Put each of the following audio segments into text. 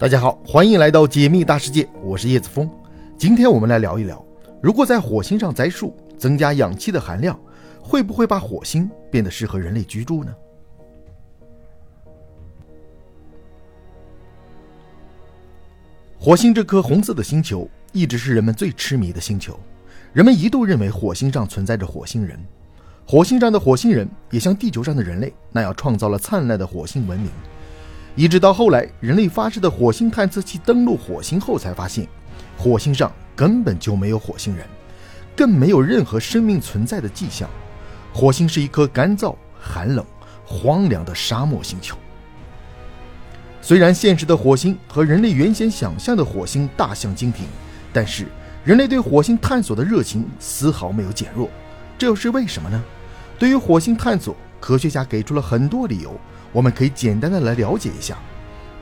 大家好，欢迎来到解密大世界，我是叶子峰。今天我们来聊一聊，如果在火星上栽树，增加氧气的含量，会不会把火星变得适合人类居住呢？火星这颗红色的星球一直是人们最痴迷的星球，人们一度认为火星上存在着火星人，火星上的火星人也像地球上的人类那样创造了灿烂的火星文明。一直到后来，人类发射的火星探测器登陆火星后，才发现火星上根本就没有火星人，更没有任何生命存在的迹象。火星是一颗干燥、寒冷、荒凉的沙漠星球。虽然现实的火星和人类原先想象的火星大相径庭，但是人类对火星探索的热情丝毫没有减弱。这又是为什么呢？对于火星探索，科学家给出了很多理由。我们可以简单的来了解一下。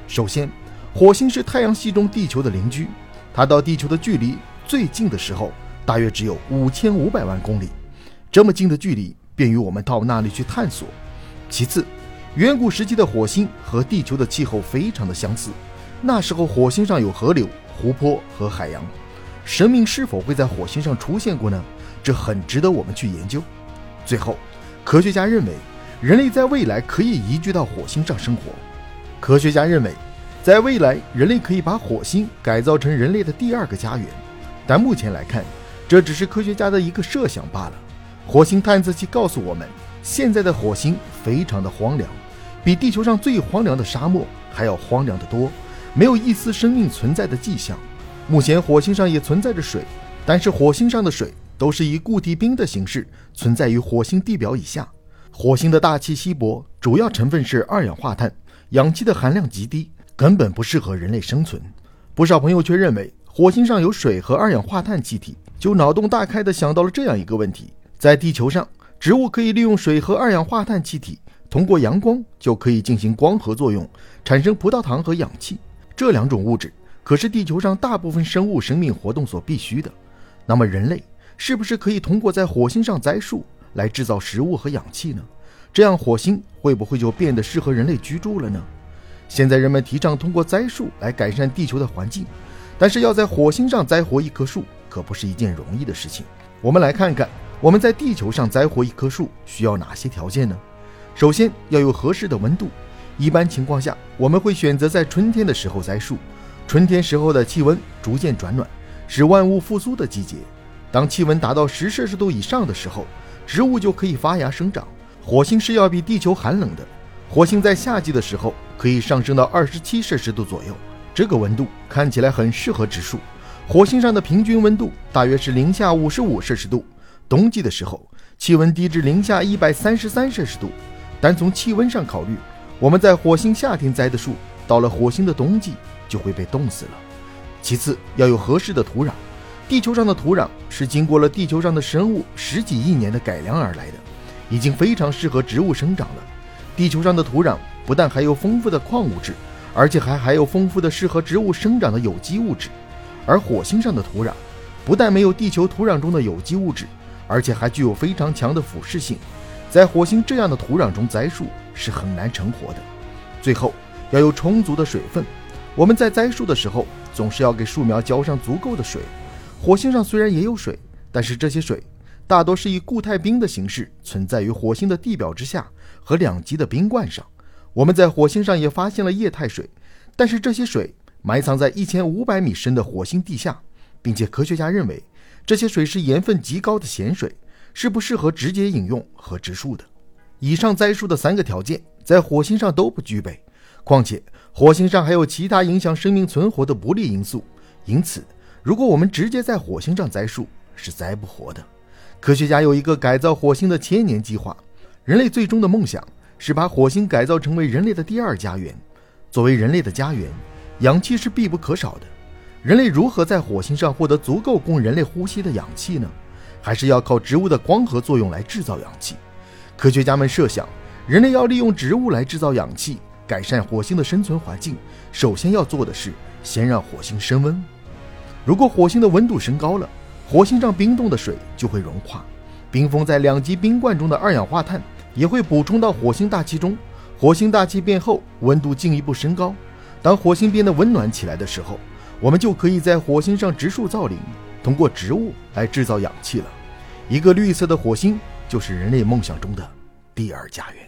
首先，火星是太阳系中地球的邻居，它到地球的距离最近的时候大约只有五千五百万公里，这么近的距离便于我们到那里去探索。其次，远古时期的火星和地球的气候非常的相似，那时候火星上有河流、湖泊和海洋，生命是否会在火星上出现过呢？这很值得我们去研究。最后，科学家认为。人类在未来可以移居到火星上生活。科学家认为，在未来，人类可以把火星改造成人类的第二个家园。但目前来看，这只是科学家的一个设想罢了。火星探测器告诉我们，现在的火星非常的荒凉，比地球上最荒凉的沙漠还要荒凉得多，没有一丝生命存在的迹象。目前火星上也存在着水，但是火星上的水都是以固体冰的形式存在于火星地表以下。火星的大气稀薄，主要成分是二氧化碳，氧气的含量极低，根本不适合人类生存。不少朋友却认为火星上有水和二氧化碳气体，就脑洞大开地想到了这样一个问题：在地球上，植物可以利用水和二氧化碳气体，通过阳光就可以进行光合作用，产生葡萄糖和氧气。这两种物质可是地球上大部分生物生命活动所必须的。那么，人类是不是可以通过在火星上栽树？来制造食物和氧气呢？这样火星会不会就变得适合人类居住了呢？现在人们提倡通过栽树来改善地球的环境，但是要在火星上栽活一棵树可不是一件容易的事情。我们来看看我们在地球上栽活一棵树需要哪些条件呢？首先要有合适的温度，一般情况下我们会选择在春天的时候栽树。春天时候的气温逐渐转暖，是万物复苏的季节。当气温达到十摄氏度以上的时候，植物就可以发芽生长。火星是要比地球寒冷的，火星在夏季的时候可以上升到二十七摄氏度左右，这个温度看起来很适合植树。火星上的平均温度大约是零下五十五摄氏度，冬季的时候气温低至零下一百三十三摄氏度。单从气温上考虑，我们在火星夏天栽的树，到了火星的冬季就会被冻死了。其次要有合适的土壤。地球上的土壤是经过了地球上的生物十几亿年的改良而来的，已经非常适合植物生长了。地球上的土壤不但含有丰富的矿物质，而且还含有丰富的适合植物生长的有机物质。而火星上的土壤不但没有地球土壤中的有机物质，而且还具有非常强的腐蚀性，在火星这样的土壤中栽树是很难成活的。最后要有充足的水分，我们在栽树的时候总是要给树苗浇上足够的水。火星上虽然也有水，但是这些水大多是以固态冰的形式存在于火星的地表之下和两极的冰冠上。我们在火星上也发现了液态水，但是这些水埋藏在一千五百米深的火星地下，并且科学家认为这些水是盐分极高的咸水，是不适合直接饮用和植树的。以上栽树的三个条件在火星上都不具备，况且火星上还有其他影响生命存活的不利因素，因此。如果我们直接在火星上栽树，是栽不活的。科学家有一个改造火星的千年计划，人类最终的梦想是把火星改造成为人类的第二家园。作为人类的家园，氧气是必不可少的。人类如何在火星上获得足够供人类呼吸的氧气呢？还是要靠植物的光合作用来制造氧气？科学家们设想，人类要利用植物来制造氧气，改善火星的生存环境。首先要做的是，先让火星升温。如果火星的温度升高了，火星上冰冻的水就会融化，冰封在两极冰冠中的二氧化碳也会补充到火星大气中。火星大气变厚，温度进一步升高。当火星变得温暖起来的时候，我们就可以在火星上植树造林，通过植物来制造氧气了。一个绿色的火星，就是人类梦想中的第二家园。